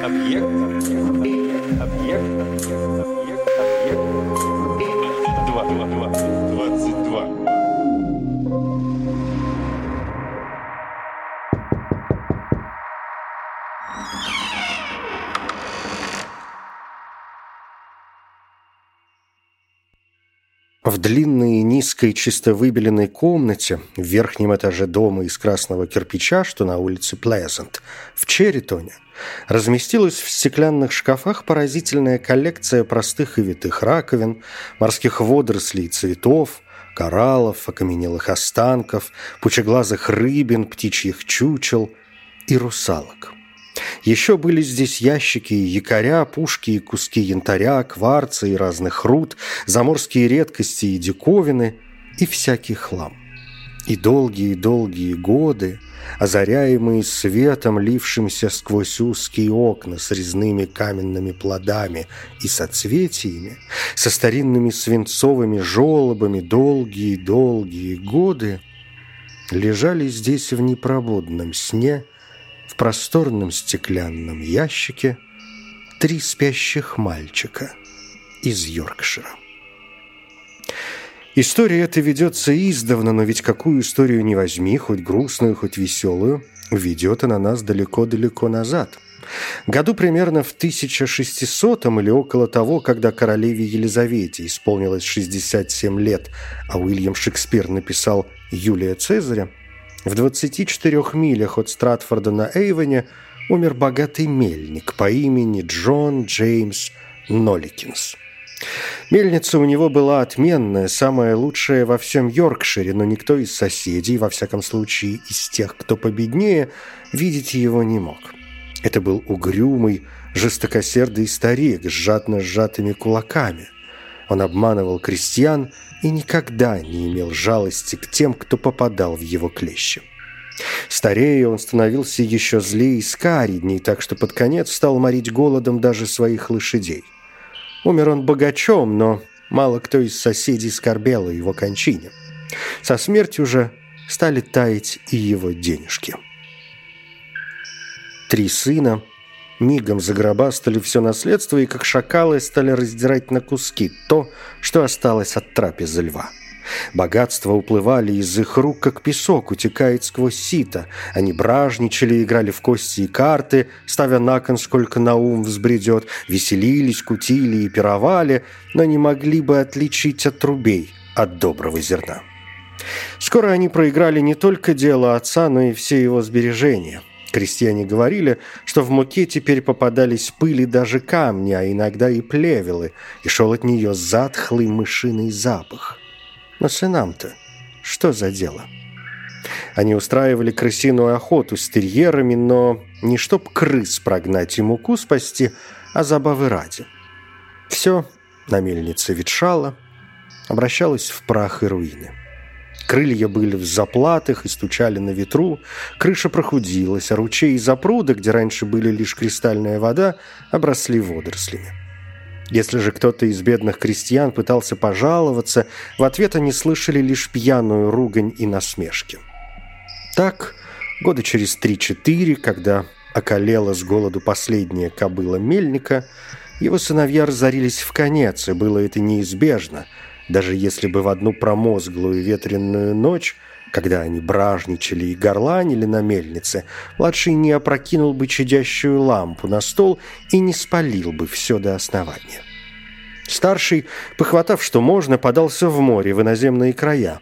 Объект. Объект. Объект. Объект. 22. 22. 22. Низкой чисто выбеленной комнате в верхнем этаже дома из красного кирпича, что на улице Плезант, в Черритоне, разместилась в стеклянных шкафах поразительная коллекция простых и витых раковин, морских водорослей и цветов, кораллов, окаменелых останков, пучеглазых рыбин, птичьих чучел и русалок. Еще были здесь ящики и якоря, пушки и куски янтаря, кварца и разных руд, заморские редкости и диковины и всякий хлам. И долгие-долгие годы, озаряемые светом, лившимся сквозь узкие окна с резными каменными плодами и соцветиями, со старинными свинцовыми желобами, долгие-долгие годы лежали здесь в непробудном сне – в просторном стеклянном ящике три спящих мальчика из Йоркшира. История эта ведется издавна, но ведь какую историю не возьми, хоть грустную, хоть веселую, ведет она нас далеко-далеко назад. Году примерно в 1600 или около того, когда королеве Елизавете исполнилось 67 лет, а Уильям Шекспир написал «Юлия Цезаря», в 24 милях от Стратфорда на Эйвоне умер богатый мельник по имени Джон Джеймс Ноликинс. Мельница у него была отменная, самая лучшая во всем Йоркшире, но никто из соседей, во всяком случае из тех, кто победнее, видеть его не мог. Это был угрюмый, жестокосердый старик с жадно сжатыми кулаками. Он обманывал крестьян и никогда не имел жалости к тем, кто попадал в его клещи. Старея он становился еще злее и скаредней, так что под конец стал морить голодом даже своих лошадей. Умер он богачом, но мало кто из соседей скорбел о его кончине. Со смертью же стали таять и его денежки. Три сына мигом загробастали все наследство и, как шакалы, стали раздирать на куски то, что осталось от трапезы льва. Богатства уплывали из их рук, как песок утекает сквозь сито. Они бражничали, играли в кости и карты, ставя на кон, сколько на ум взбредет, веселились, кутили и пировали, но не могли бы отличить от трубей от доброго зерна. Скоро они проиграли не только дело отца, но и все его сбережения. Крестьяне говорили, что в муке теперь попадались пыли даже камни, а иногда и плевелы, и шел от нее затхлый мышиный запах. Но сынам-то что за дело? Они устраивали крысиную охоту с терьерами, но не чтоб крыс прогнать и муку спасти, а забавы ради. Все на мельнице ветшало, обращалось в прах и руины. Крылья были в заплатах и стучали на ветру, крыша прохудилась, а ручей и запруды, где раньше были лишь кристальная вода, обросли водорослями. Если же кто-то из бедных крестьян пытался пожаловаться, в ответ они слышали лишь пьяную ругань и насмешки. Так, года через три-четыре, когда околела с голоду последняя кобыла мельника, его сыновья разорились в конец, и было это неизбежно, даже если бы в одну промозглую ветреную ночь когда они бражничали и горланили на мельнице, младший не опрокинул бы чадящую лампу на стол и не спалил бы все до основания. Старший, похватав что можно, подался в море в иноземные края,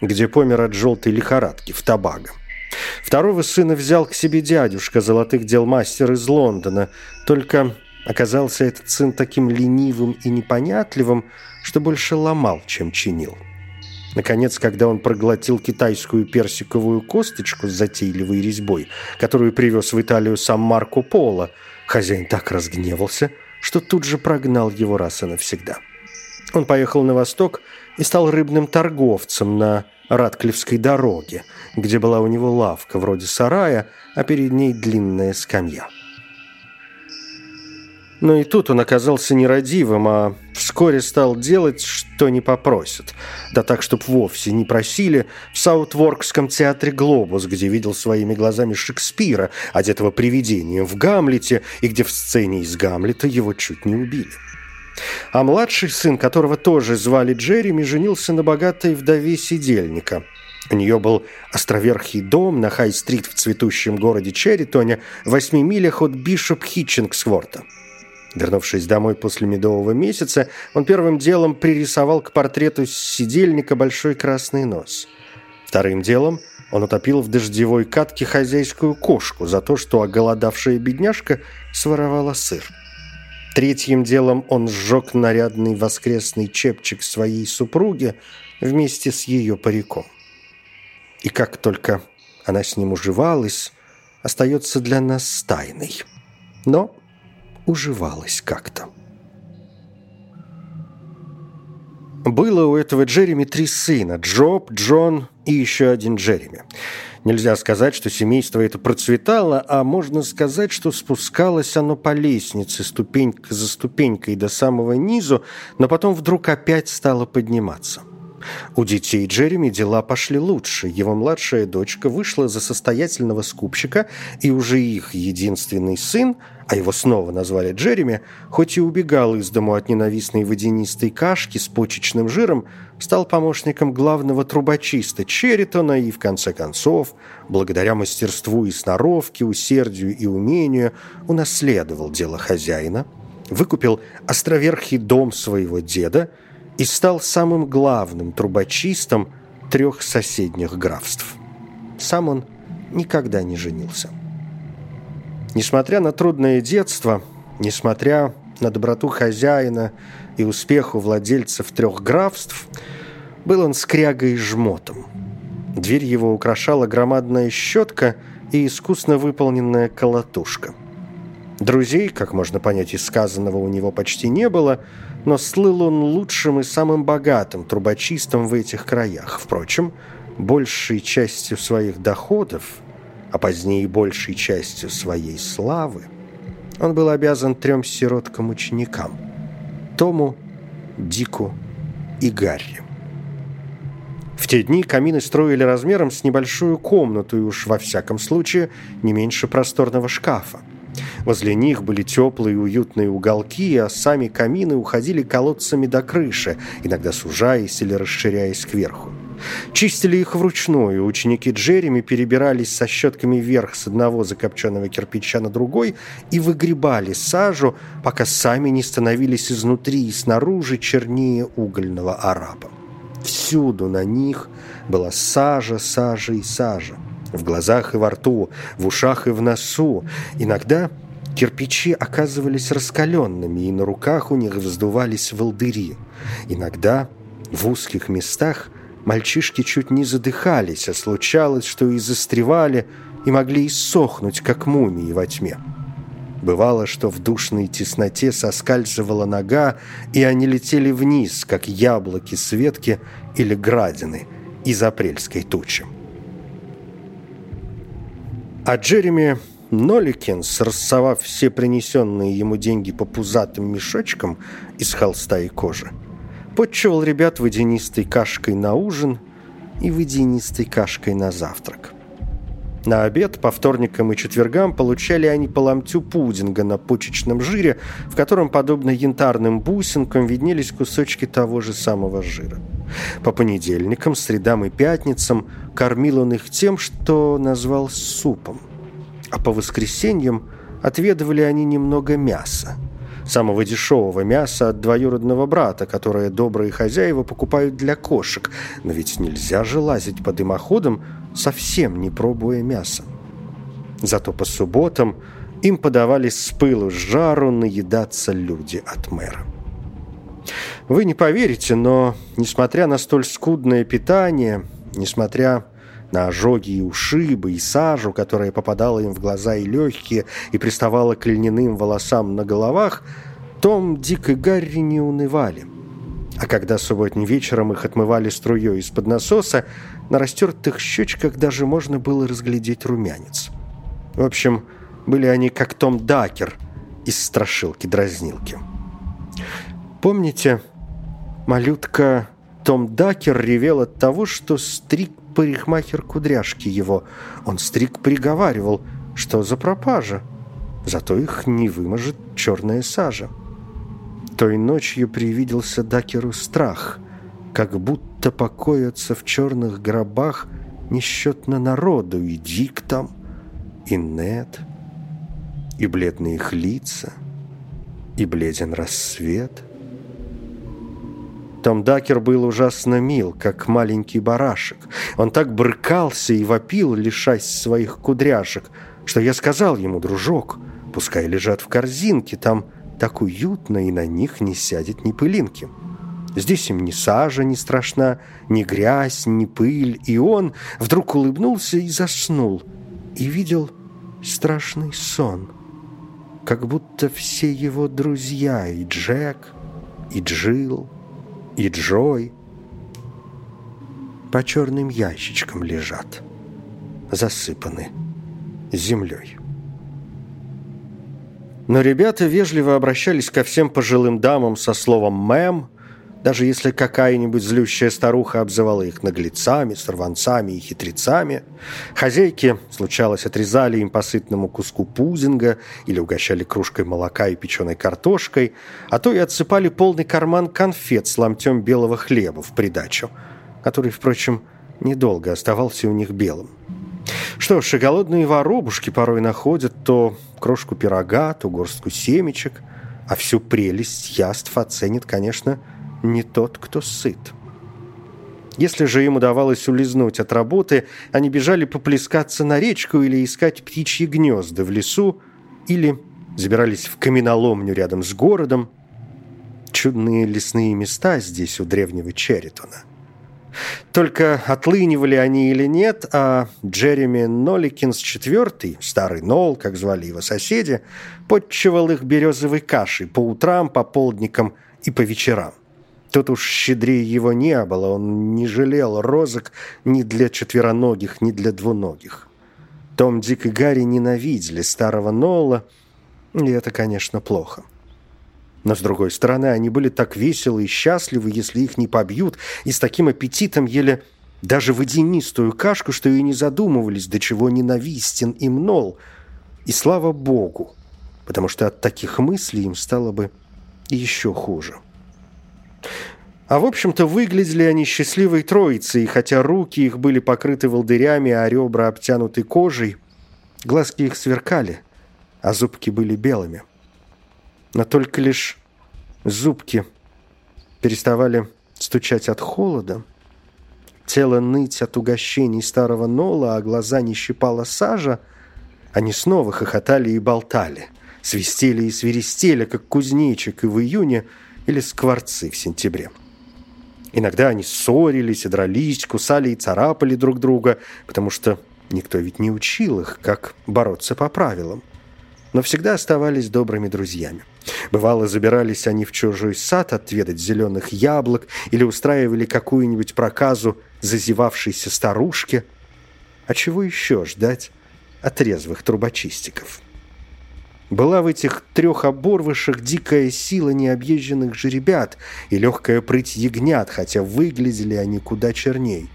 где помер от желтой лихорадки в Табаго. Второго сына взял к себе дядюшка, золотых дел мастер из Лондона, только оказался этот сын таким ленивым и непонятливым, что больше ломал, чем чинил. Наконец, когда он проглотил китайскую персиковую косточку с затейливой резьбой, которую привез в Италию сам Марко Поло, хозяин так разгневался, что тут же прогнал его раз и навсегда. Он поехал на восток и стал рыбным торговцем на Радклифской дороге, где была у него лавка вроде сарая, а перед ней длинная скамья. Но и тут он оказался нерадивым, а вскоре стал делать, что не попросят. Да так, чтоб вовсе не просили, в Саутворкском театре «Глобус», где видел своими глазами Шекспира, одетого привидением в Гамлете, и где в сцене из Гамлета его чуть не убили. А младший сын, которого тоже звали Джереми, женился на богатой вдове сидельника. У нее был островерхий дом на Хай-стрит в цветущем городе Черритоне, в восьми милях от Бишоп-Хитчингсворта. Вернувшись домой после медового месяца, он первым делом пририсовал к портрету сидельника большой красный нос. Вторым делом он утопил в дождевой катке хозяйскую кошку за то, что оголодавшая бедняжка своровала сыр. Третьим делом он сжег нарядный воскресный чепчик своей супруги вместе с ее париком. И как только она с ним уживалась, остается для нас тайной. Но уживалась как-то. Было у этого Джереми три сына – Джоб, Джон и еще один Джереми. Нельзя сказать, что семейство это процветало, а можно сказать, что спускалось оно по лестнице, ступенька за ступенькой до самого низу, но потом вдруг опять стало подниматься. У детей Джереми дела пошли лучше. Его младшая дочка вышла за состоятельного скупщика, и уже их единственный сын, а его снова назвали Джереми, хоть и убегал из дому от ненавистной водянистой кашки с почечным жиром, стал помощником главного трубочиста Черритона и, в конце концов, благодаря мастерству и сноровке, усердию и умению, унаследовал дело хозяина, выкупил островерхий дом своего деда – и стал самым главным трубочистом трех соседних графств. Сам он никогда не женился. Несмотря на трудное детство, несмотря на доброту хозяина и успеху владельцев трех графств, был он скрягой и жмотом. Дверь его украшала громадная щетка и искусно выполненная колотушка. Друзей, как можно понять из сказанного, у него почти не было – но слыл он лучшим и самым богатым трубочистом в этих краях. Впрочем, большей частью своих доходов, а позднее большей частью своей славы, он был обязан трем сироткам-ученикам – Тому, Дику и Гарри. В те дни камины строили размером с небольшую комнату и уж во всяком случае не меньше просторного шкафа. Возле них были теплые уютные уголки, а сами камины уходили колодцами до крыши, иногда сужаясь или расширяясь кверху. Чистили их вручную. Ученики Джереми перебирались со щетками вверх с одного закопченного кирпича на другой и выгребали сажу, пока сами не становились изнутри и снаружи чернее угольного араба. Всюду на них была сажа, сажа и сажа. В глазах и во рту, в ушах и в носу. Иногда Кирпичи оказывались раскаленными, и на руках у них вздувались волдыри. Иногда в узких местах мальчишки чуть не задыхались, а случалось, что и застревали, и могли иссохнуть, как мумии во тьме. Бывало, что в душной тесноте соскальзывала нога, и они летели вниз, как яблоки с ветки или градины из апрельской тучи. А Джереми Ноликинс, рассовав все принесенные ему деньги по пузатым мешочкам из холста и кожи, подчевал ребят водянистой кашкой на ужин и водянистой кашкой на завтрак. На обед по вторникам и четвергам получали они по пудинга на почечном жире, в котором, подобно янтарным бусинкам, виднелись кусочки того же самого жира. По понедельникам, средам и пятницам кормил он их тем, что назвал супом – а по воскресеньям отведывали они немного мяса. Самого дешевого мяса от двоюродного брата, которое добрые хозяева покупают для кошек. Но ведь нельзя же лазить по дымоходам, совсем не пробуя мясо. Зато по субботам им подавали с пылу с жару наедаться люди от мэра. Вы не поверите, но, несмотря на столь скудное питание, несмотря на ожоги и ушибы, и сажу, которая попадала им в глаза и легкие, и приставала к льняным волосам на головах, Том, Дик и Гарри не унывали. А когда субботним вечером их отмывали струей из-под насоса, на растертых щечках даже можно было разглядеть румянец. В общем, были они как Том Дакер, из страшилки-дразнилки. Помните, малютка Том Дакер ревел от того, что стриг парикмахер кудряшки его. Он стриг приговаривал, что за пропажа. Зато их не выможет черная сажа. Той ночью привиделся Дакеру страх, как будто покоятся в черных гробах несчетно народу, и Дик там, и Нед, и бледные их лица, и бледен рассвет — том Дакер был ужасно мил, как маленький барашек. Он так брыкался и вопил, лишась своих кудряшек, что я сказал ему, дружок, пускай лежат в корзинке, там так уютно, и на них не сядет ни пылинки. Здесь им ни сажа не страшна, ни грязь, ни пыль, и он вдруг улыбнулся и заснул, и видел страшный сон, как будто все его друзья, и Джек, и Джилл, и Джой по черным ящичкам лежат, засыпаны землей. Но ребята вежливо обращались ко всем пожилым дамам со словом «мэм», даже если какая-нибудь злющая старуха обзывала их наглецами, сорванцами и хитрецами, хозяйки, случалось, отрезали им по сытному куску пудинга или угощали кружкой молока и печеной картошкой, а то и отсыпали полный карман конфет с ломтем белого хлеба в придачу, который, впрочем, недолго оставался у них белым. Что ж, и голодные воробушки порой находят то крошку пирога, то горстку семечек, а всю прелесть яств оценит, конечно, не тот, кто сыт. Если же им удавалось улизнуть от работы, они бежали поплескаться на речку или искать птичьи гнезда в лесу, или забирались в каменоломню рядом с городом. Чудные лесные места здесь у древнего Черритона. Только отлынивали они или нет, а Джереми Ноликинс IV, старый Нол, как звали его соседи, подчевал их березовой кашей по утрам, по полдникам и по вечерам. Тут уж щедрее его не было, он не жалел розок ни для четвероногих, ни для двуногих. Том, Дик и Гарри ненавидели старого Нола, и это, конечно, плохо. Но, с другой стороны, они были так веселы и счастливы, если их не побьют, и с таким аппетитом ели даже водянистую кашку, что и не задумывались, до чего ненавистен им Нол. И слава богу, потому что от таких мыслей им стало бы еще хуже. А в общем-то выглядели они счастливой троицей, хотя руки их были покрыты волдырями, а ребра обтянуты кожей, глазки их сверкали, а зубки были белыми. Но только лишь зубки переставали стучать от холода, тело ныть от угощений старого Нола, а глаза не щипала сажа, они снова хохотали и болтали, свистели и свиристели, как кузнечик, и в июне – или скворцы в сентябре. Иногда они ссорились и дрались, кусали и царапали друг друга, потому что никто ведь не учил их, как бороться по правилам. Но всегда оставались добрыми друзьями. Бывало, забирались они в чужой сад отведать зеленых яблок или устраивали какую-нибудь проказу зазевавшейся старушке. А чего еще ждать от резвых трубочистиков? Была в этих трех оборвышах дикая сила необъезженных жеребят и легкая прыть ягнят, хотя выглядели они куда черней.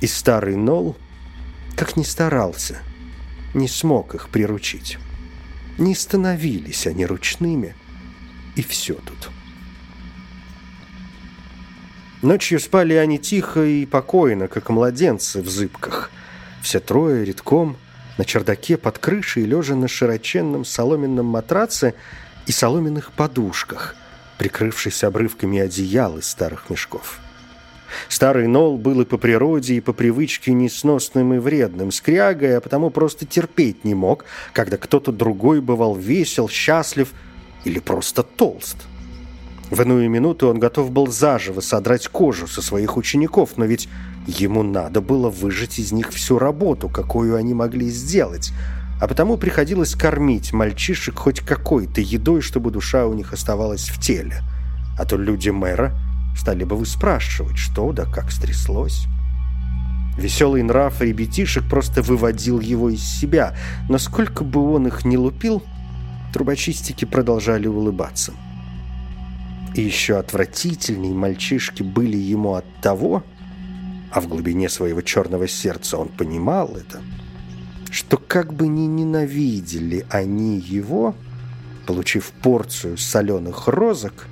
И старый Нол, как ни старался, не смог их приручить. Не становились они ручными, и все тут. Ночью спали они тихо и покойно, как младенцы в зыбках. Все трое редком – на чердаке под крышей, лежа на широченном соломенном матраце и соломенных подушках, прикрывшись обрывками одеял из старых мешков. Старый Нол был и по природе, и по привычке несносным и вредным, скрягой, а потому просто терпеть не мог, когда кто-то другой бывал весел, счастлив или просто толст. В иную минуту он готов был заживо содрать кожу со своих учеников, но ведь ему надо было выжать из них всю работу, какую они могли сделать, а потому приходилось кормить мальчишек хоть какой-то едой, чтобы душа у них оставалась в теле. А то люди мэра стали бы выспрашивать, что да как стряслось. Веселый нрав ребятишек просто выводил его из себя, но сколько бы он их ни лупил, Трубочистики продолжали улыбаться. И еще отвратительней мальчишки были ему от того, а в глубине своего черного сердца он понимал это, что как бы ни ненавидели они его, получив порцию соленых розок,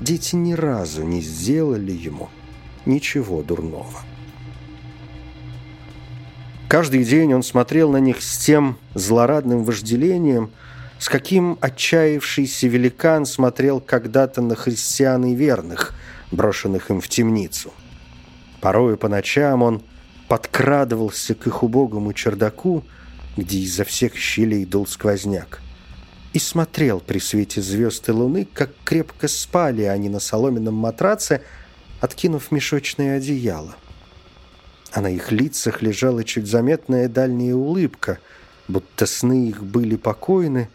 дети ни разу не сделали ему ничего дурного. Каждый день он смотрел на них с тем злорадным вожделением, с каким отчаявшийся великан смотрел когда-то на христиан и верных, брошенных им в темницу. Порою по ночам он подкрадывался к их убогому чердаку, где изо всех щелей дул сквозняк, и смотрел при свете звезд и луны, как крепко спали они на соломенном матраце, откинув мешочное одеяло – а на их лицах лежала чуть заметная дальняя улыбка, будто сны их были покойны,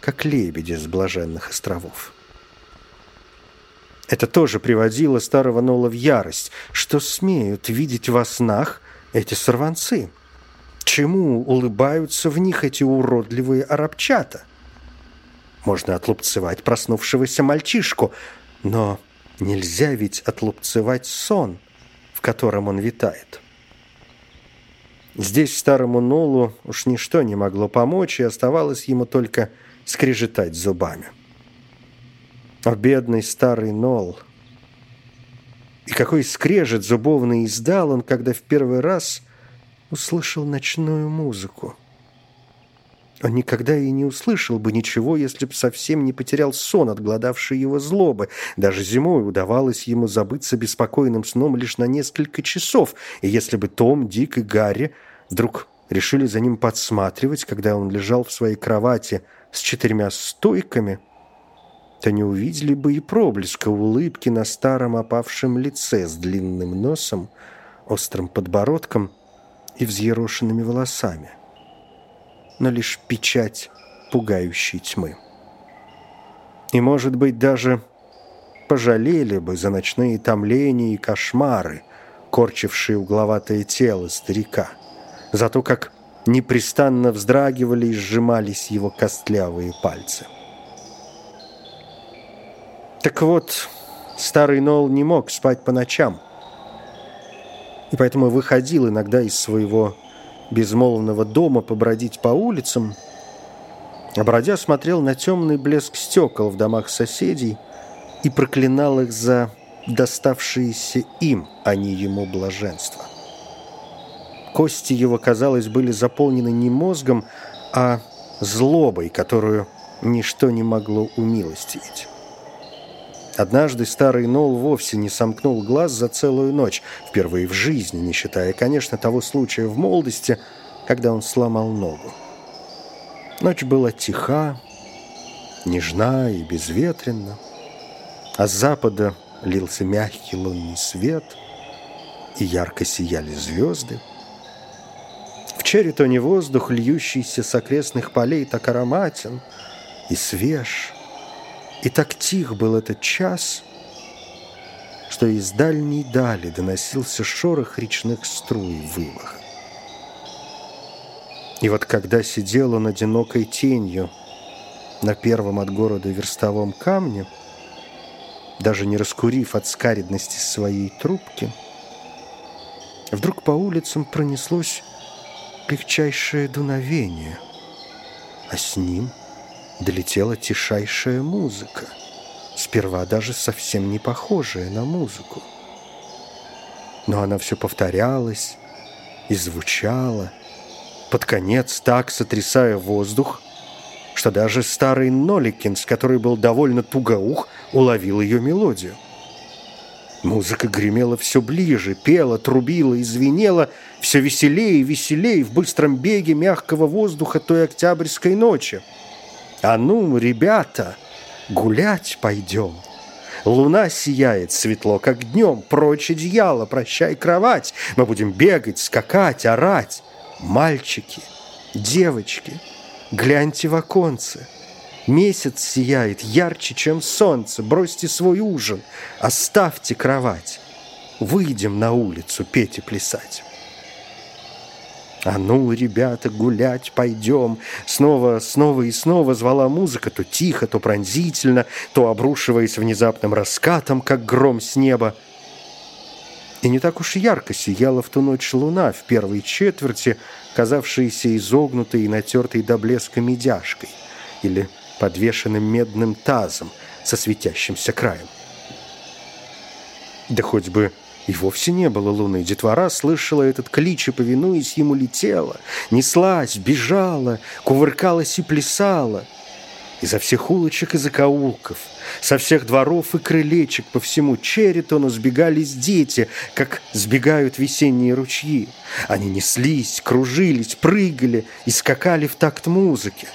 как лебеди с блаженных островов. Это тоже приводило старого Нола в ярость, что смеют видеть во снах эти сорванцы. Чему улыбаются в них эти уродливые арабчата? Можно отлупцевать проснувшегося мальчишку, но нельзя ведь отлупцевать сон, в котором он витает. Здесь старому Нолу уж ничто не могло помочь, и оставалось ему только скрежетать зубами. О, бедный старый Нол! И какой скрежет зубовный издал он, когда в первый раз услышал ночную музыку. Он никогда и не услышал бы ничего, если б совсем не потерял сон, отгладавший его злобы. Даже зимой удавалось ему забыться беспокойным сном лишь на несколько часов, и если бы Том, Дик и Гарри вдруг решили за ним подсматривать, когда он лежал в своей кровати с четырьмя стойками, то не увидели бы и проблеска улыбки на старом опавшем лице с длинным носом, острым подбородком и взъерошенными волосами, но лишь печать пугающей тьмы. И, может быть, даже пожалели бы за ночные томления и кошмары, корчившие угловатое тело старика – за то, как непрестанно вздрагивали и сжимались его костлявые пальцы. Так вот, старый Нол не мог спать по ночам, и поэтому выходил иногда из своего безмолвного дома побродить по улицам, а бродя смотрел на темный блеск стекол в домах соседей и проклинал их за доставшиеся им, а не ему блаженство. Кости его, казалось, были заполнены не мозгом, а злобой, которую ничто не могло умилостивить. Однажды старый Нол вовсе не сомкнул глаз за целую ночь, впервые в жизни, не считая, конечно, того случая в молодости, когда он сломал ногу. Ночь была тиха, нежна и безветренна, а с запада лился мягкий лунный свет, и ярко сияли звезды. В Черитоне воздух, льющийся с окрестных полей, так ароматен и свеж. И так тих был этот час, что из дальней дали доносился шорох речных струй в вывах. И вот когда сидел он одинокой тенью на первом от города верстовом камне, даже не раскурив от скаридности своей трубки, вдруг по улицам пронеслось легчайшее дуновение, а с ним долетела тишайшая музыка, сперва даже совсем не похожая на музыку. Но она все повторялась и звучала, под конец так сотрясая воздух, что даже старый Ноликинс, который был довольно тугоух, уловил ее мелодию. Музыка гремела все ближе, пела, трубила и звенела все веселее и веселее в быстром беге мягкого воздуха той октябрьской ночи. «А ну, ребята, гулять пойдем!» Луна сияет светло, как днем, прочь одеяло, прощай кровать. Мы будем бегать, скакать, орать. Мальчики, девочки, гляньте в оконце — Месяц сияет ярче, чем солнце. Бросьте свой ужин, оставьте кровать. Выйдем на улицу петь и плясать. «А ну, ребята, гулять пойдем!» Снова, снова и снова звала музыка, то тихо, то пронзительно, то обрушиваясь внезапным раскатом, как гром с неба. И не так уж ярко сияла в ту ночь луна в первой четверти, казавшаяся изогнутой и натертой до блеска медяшкой или подвешенным медным тазом со светящимся краем. Да хоть бы и вовсе не было луны. Детвора слышала этот клич и, повинуясь ему, летела, неслась, бежала, кувыркалась и плясала. Изо всех улочек и закоулков, со всех дворов и крылечек по всему Черритону сбегались дети, как сбегают весенние ручьи. Они неслись, кружились, прыгали и скакали в такт музыки.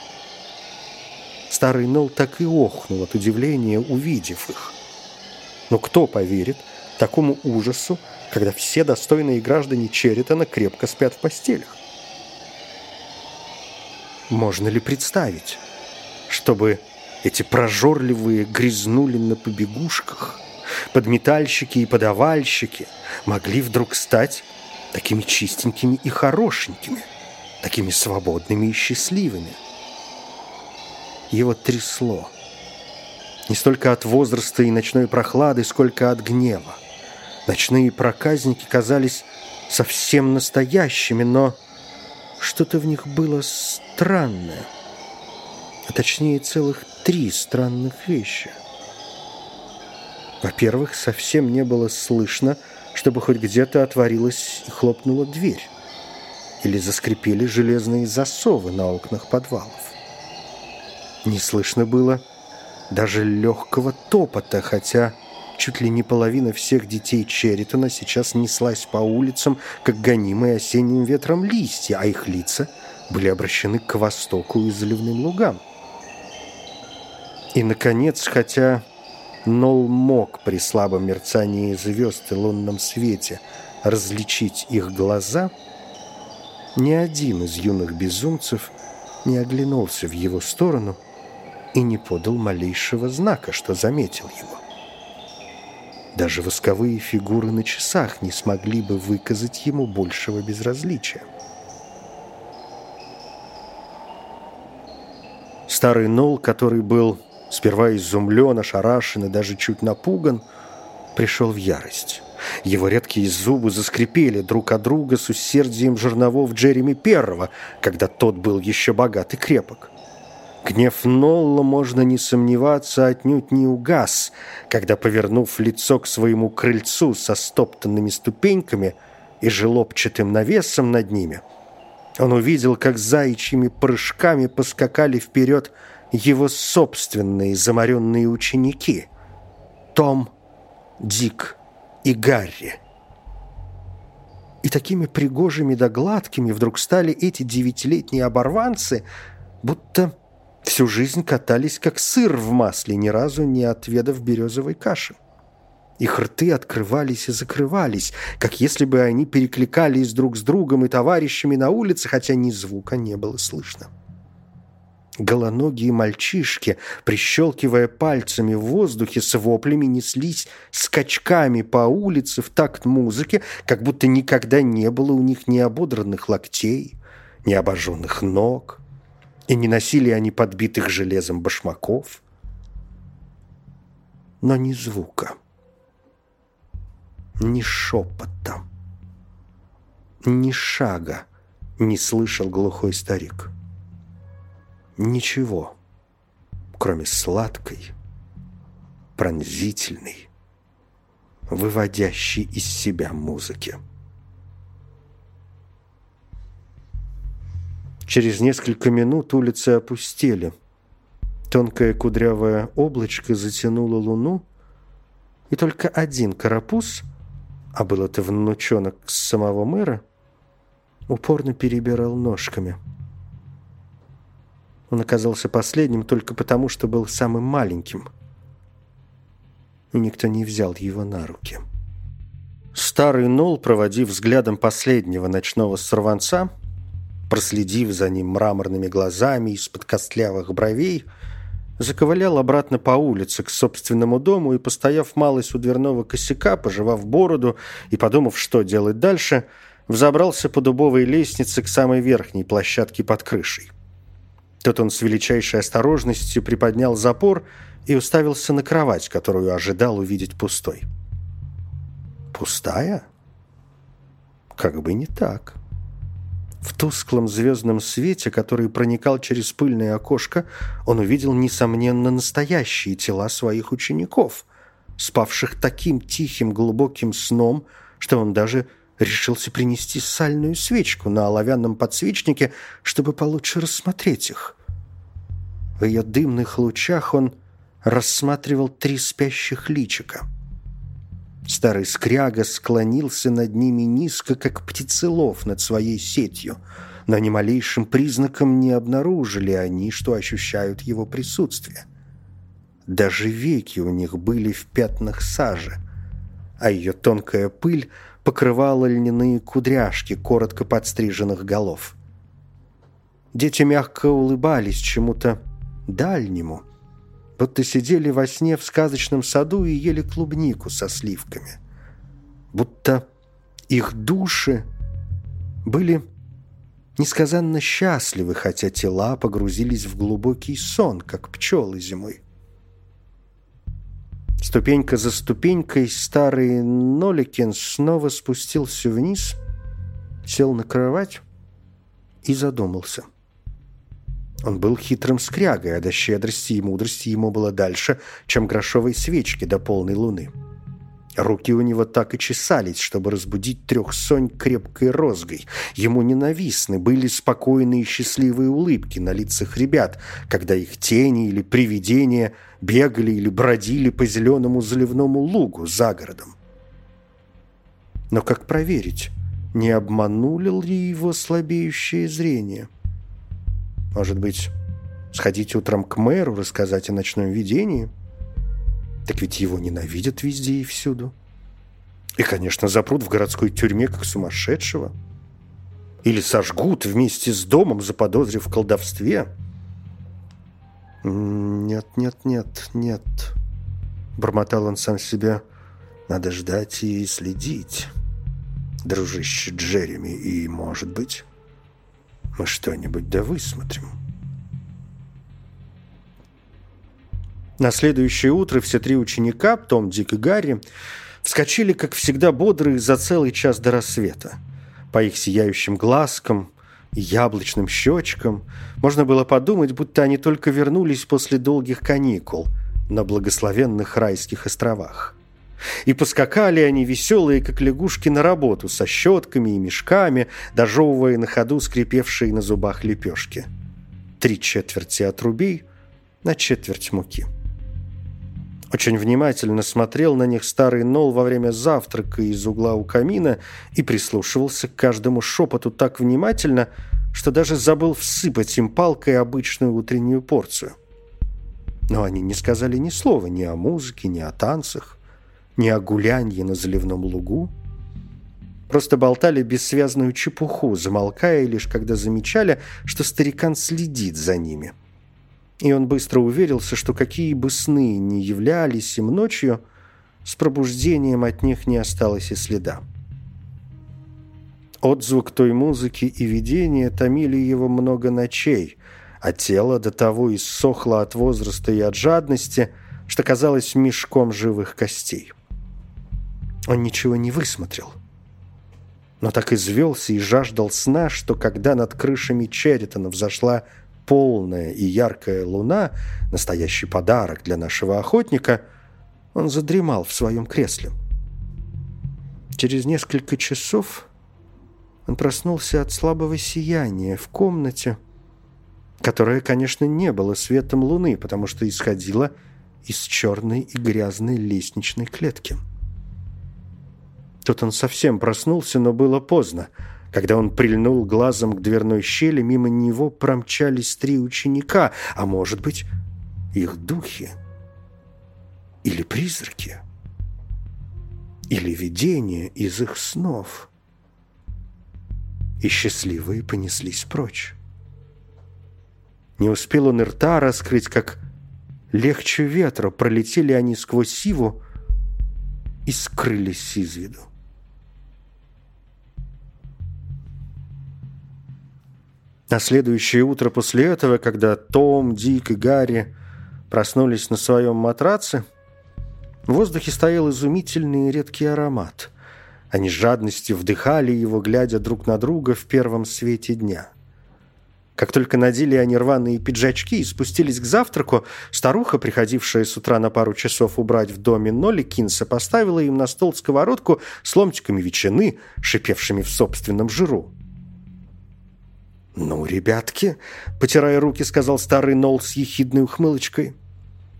Старый Нол так и охнул от удивления, увидев их. Но кто поверит, такому ужасу, когда все достойные граждане Черритона крепко спят в постелях? Можно ли представить, чтобы эти прожорливые грязнули на побегушках, подметальщики и подавальщики могли вдруг стать такими чистенькими и хорошенькими, такими свободными и счастливыми? Его трясло. Не столько от возраста и ночной прохлады, сколько от гнева. Ночные проказники казались совсем настоящими, но что-то в них было странное. А точнее, целых три странных вещи. Во-первых, совсем не было слышно, чтобы хоть где-то отворилась и хлопнула дверь. Или заскрипели железные засовы на окнах подвалов. Не слышно было даже легкого топота, хотя Чуть ли не половина всех детей Черритона сейчас неслась по улицам, как гонимые осенним ветром листья, а их лица были обращены к востоку и заливным лугам. И, наконец, хотя Нол мог при слабом мерцании звезд и лунном свете различить их глаза, ни один из юных безумцев не оглянулся в его сторону и не подал малейшего знака, что заметил его. Даже восковые фигуры на часах не смогли бы выказать ему большего безразличия. Старый Нол, который был сперва изумлен, ошарашен и даже чуть напуган, пришел в ярость. Его редкие зубы заскрипели друг от друга с усердием жерновов Джереми Первого, когда тот был еще богат и крепок. Гнев Нолла, можно не сомневаться, отнюдь не угас, когда, повернув лицо к своему крыльцу со стоптанными ступеньками и желобчатым навесом над ними, он увидел, как заячьими прыжками поскакали вперед его собственные заморенные ученики — Том, Дик и Гарри. И такими пригожими да гладкими вдруг стали эти девятилетние оборванцы, будто Всю жизнь катались, как сыр в масле, ни разу не отведав березовой каши. Их рты открывались и закрывались, как если бы они перекликались друг с другом и товарищами на улице, хотя ни звука не было слышно. Голоногие мальчишки, прищелкивая пальцами в воздухе, с воплями неслись скачками по улице в такт музыки, как будто никогда не было у них ни ободранных локтей, ни обожженных ног – и не носили они подбитых железом башмаков. Но ни звука, ни шепота, ни шага не слышал глухой старик. Ничего, кроме сладкой, пронзительной, выводящей из себя музыки. Через несколько минут улицы опустели. Тонкое кудрявое облачко затянуло луну, и только один карапуз, а был это внучонок самого мэра, упорно перебирал ножками. Он оказался последним только потому, что был самым маленьким, и никто не взял его на руки. Старый Нол, проводив взглядом последнего ночного сорванца, проследив за ним мраморными глазами из-под костлявых бровей, заковылял обратно по улице к собственному дому и, постояв малость у дверного косяка, пожевав бороду и подумав, что делать дальше, взобрался по дубовой лестнице к самой верхней площадке под крышей. Тут он с величайшей осторожностью приподнял запор и уставился на кровать, которую ожидал увидеть пустой. Пустая? Как бы не так. В тусклом звездном свете, который проникал через пыльное окошко, он увидел, несомненно, настоящие тела своих учеников, спавших таким тихим глубоким сном, что он даже решился принести сальную свечку на оловянном подсвечнике, чтобы получше рассмотреть их. В ее дымных лучах он рассматривал три спящих личика. Старый скряга склонился над ними низко, как птицелов над своей сетью, но ни малейшим признаком не обнаружили они, что ощущают его присутствие. Даже веки у них были в пятнах сажи, а ее тонкая пыль покрывала льняные кудряшки коротко подстриженных голов. Дети мягко улыбались чему-то дальнему – будто сидели во сне в сказочном саду и ели клубнику со сливками. Будто их души были несказанно счастливы, хотя тела погрузились в глубокий сон, как пчелы зимой. Ступенька за ступенькой старый Ноликин снова спустился вниз, сел на кровать и задумался. Он был хитрым скрягой, а до щедрости и мудрости ему было дальше, чем грошовой свечки до полной луны. Руки у него так и чесались, чтобы разбудить трех сонь крепкой розгой. Ему ненавистны были спокойные и счастливые улыбки на лицах ребят, когда их тени или привидения бегали или бродили по зеленому заливному лугу за городом. Но как проверить, не обманули ли его слабеющее зрение? Может быть, сходить утром к мэру, рассказать о ночном видении? Так ведь его ненавидят везде и всюду. И, конечно, запрут в городской тюрьме, как сумасшедшего. Или сожгут вместе с домом, заподозрив в колдовстве. «Нет, нет, нет, нет», — бормотал он сам себе. «Надо ждать и следить, дружище Джереми, и, может быть, мы что-нибудь да высмотрим. На следующее утро все три ученика, Том, Дик и Гарри, вскочили, как всегда, бодрые за целый час до рассвета. По их сияющим глазкам и яблочным щечкам можно было подумать, будто они только вернулись после долгих каникул на благословенных райских островах. И поскакали они веселые, как лягушки, на работу со щетками и мешками, дожевывая на ходу скрипевшие на зубах лепешки. Три четверти отрубей на четверть муки. Очень внимательно смотрел на них старый Нол во время завтрака из угла у камина и прислушивался к каждому шепоту так внимательно, что даже забыл всыпать им палкой обычную утреннюю порцию. Но они не сказали ни слова ни о музыке, ни о танцах ни о гулянье на заливном лугу. Просто болтали бессвязную чепуху, замолкая лишь когда замечали, что старикан следит за ними. И он быстро уверился, что какие бы сны ни являлись им ночью, с пробуждением от них не осталось и следа. Отзвук той музыки и видения томили его много ночей, а тело до того иссохло от возраста и от жадности, что казалось мешком живых костей. Он ничего не высмотрел. Но так извелся и жаждал сна, что когда над крышами Черитона взошла полная и яркая луна, настоящий подарок для нашего охотника, он задремал в своем кресле. Через несколько часов он проснулся от слабого сияния в комнате, которое, конечно, не было светом луны, потому что исходило из черной и грязной лестничной клетки. Тут он совсем проснулся, но было поздно. Когда он прильнул глазом к дверной щели, мимо него промчались три ученика, а может быть, их духи или призраки, или видения из их снов. И счастливые понеслись прочь. Не успел он рта раскрыть, как легче ветра пролетели они сквозь сиву и скрылись из виду. На следующее утро после этого, когда Том, Дик и Гарри проснулись на своем матраце, в воздухе стоял изумительный и редкий аромат. Они с жадностью вдыхали его, глядя друг на друга в первом свете дня. Как только надели они рваные пиджачки и спустились к завтраку, старуха, приходившая с утра на пару часов убрать в доме Нолли Кинса, поставила им на стол сковородку с ломтиками ветчины, шипевшими в собственном жиру. «Ну, ребятки», — потирая руки, сказал старый Нол с ехидной ухмылочкой,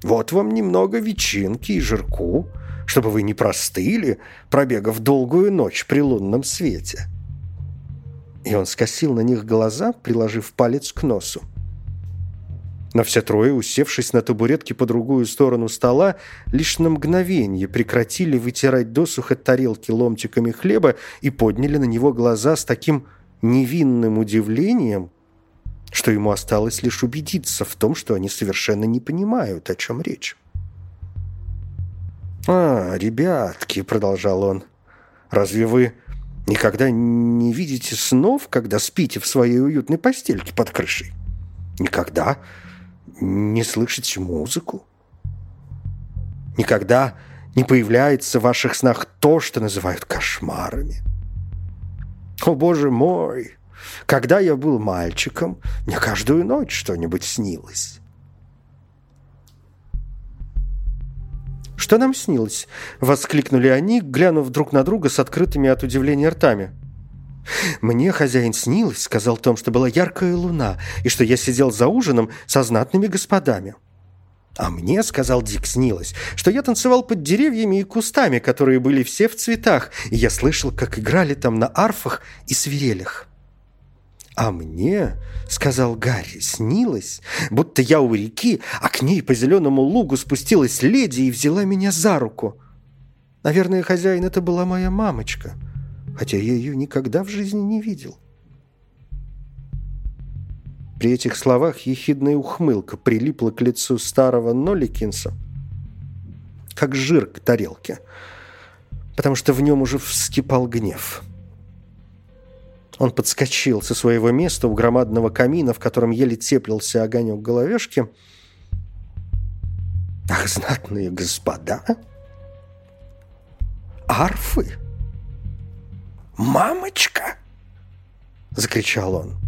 «вот вам немного ветчинки и жирку, чтобы вы не простыли, пробегав долгую ночь при лунном свете». И он скосил на них глаза, приложив палец к носу. Но все трое, усевшись на табуретке по другую сторону стола, лишь на мгновение прекратили вытирать досуха тарелки ломтиками хлеба и подняли на него глаза с таким невинным удивлением, что ему осталось лишь убедиться в том, что они совершенно не понимают, о чем речь. «А, ребятки», — продолжал он, — «разве вы Никогда не видите снов, когда спите в своей уютной постельке под крышей? Никогда не слышите музыку? Никогда не появляется в ваших снах то, что называют кошмарами? О, боже мой! Когда я был мальчиком, мне каждую ночь что-нибудь снилось. «Что нам снилось?» — воскликнули они, глянув друг на друга с открытыми от удивления ртами. «Мне хозяин снилось», — сказал Том, что была яркая луна, и что я сидел за ужином со знатными господами. «А мне, — сказал Дик, — снилось, что я танцевал под деревьями и кустами, которые были все в цветах, и я слышал, как играли там на арфах и свирелях». «А мне, — сказал Гарри, — снилось, будто я у реки, а к ней по зеленому лугу спустилась леди и взяла меня за руку. Наверное, хозяин это была моя мамочка, хотя я ее никогда в жизни не видел». При этих словах ехидная ухмылка прилипла к лицу старого Ноликинса, как жир к тарелке, потому что в нем уже вскипал гнев. Он подскочил со своего места у громадного камина, в котором еле теплился огонек головешки. «Ах, знатные господа! Арфы! Мамочка!» — закричал он.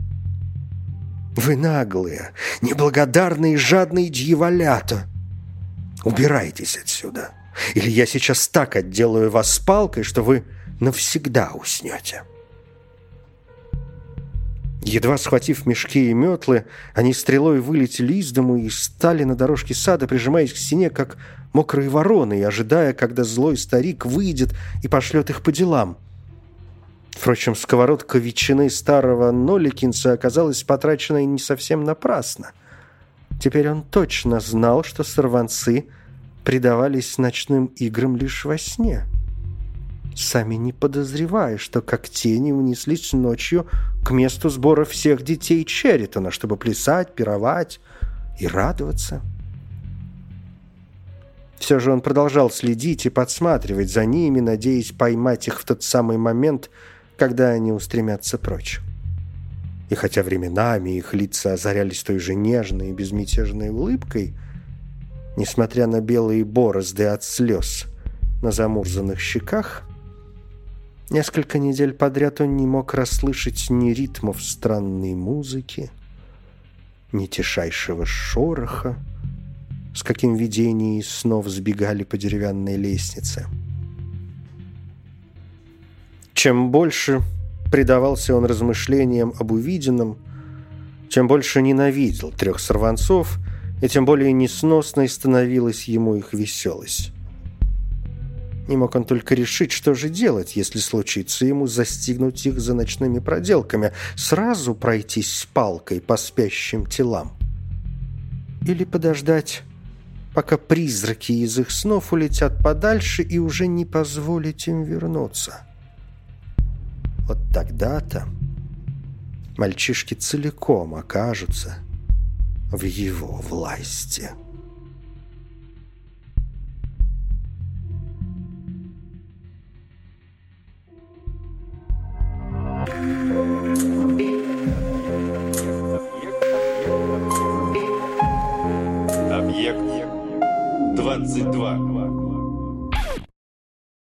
«Вы наглые, неблагодарные, жадные дьяволята! Убирайтесь отсюда, или я сейчас так отделаю вас палкой, что вы навсегда уснете!» Едва схватив мешки и метлы, они стрелой вылетели из дому и стали на дорожке сада, прижимаясь к стене, как мокрые вороны, и ожидая, когда злой старик выйдет и пошлет их по делам. Впрочем, сковородка ветчины старого Ноликинца оказалась потраченной не совсем напрасно. Теперь он точно знал, что сорванцы предавались ночным играм лишь во сне сами не подозревая, что как тени унеслись ночью к месту сбора всех детей Черритона, чтобы плясать, пировать и радоваться. Все же он продолжал следить и подсматривать за ними, надеясь поймать их в тот самый момент, когда они устремятся прочь. И хотя временами их лица озарялись той же нежной и безмятежной улыбкой, несмотря на белые борозды от слез на замурзанных щеках, Несколько недель подряд он не мог расслышать ни ритмов странной музыки, ни тишайшего шороха, с каким видения из снов сбегали по деревянной лестнице. Чем больше предавался он размышлениям об увиденном, тем больше ненавидел трех сорванцов, и тем более несносной становилась ему их веселость. Не мог он только решить, что же делать, если случится ему застигнуть их за ночными проделками, сразу пройтись с палкой по спящим телам. Или подождать, пока призраки из их снов улетят подальше и уже не позволить им вернуться. Вот тогда-то мальчишки целиком окажутся в его власти».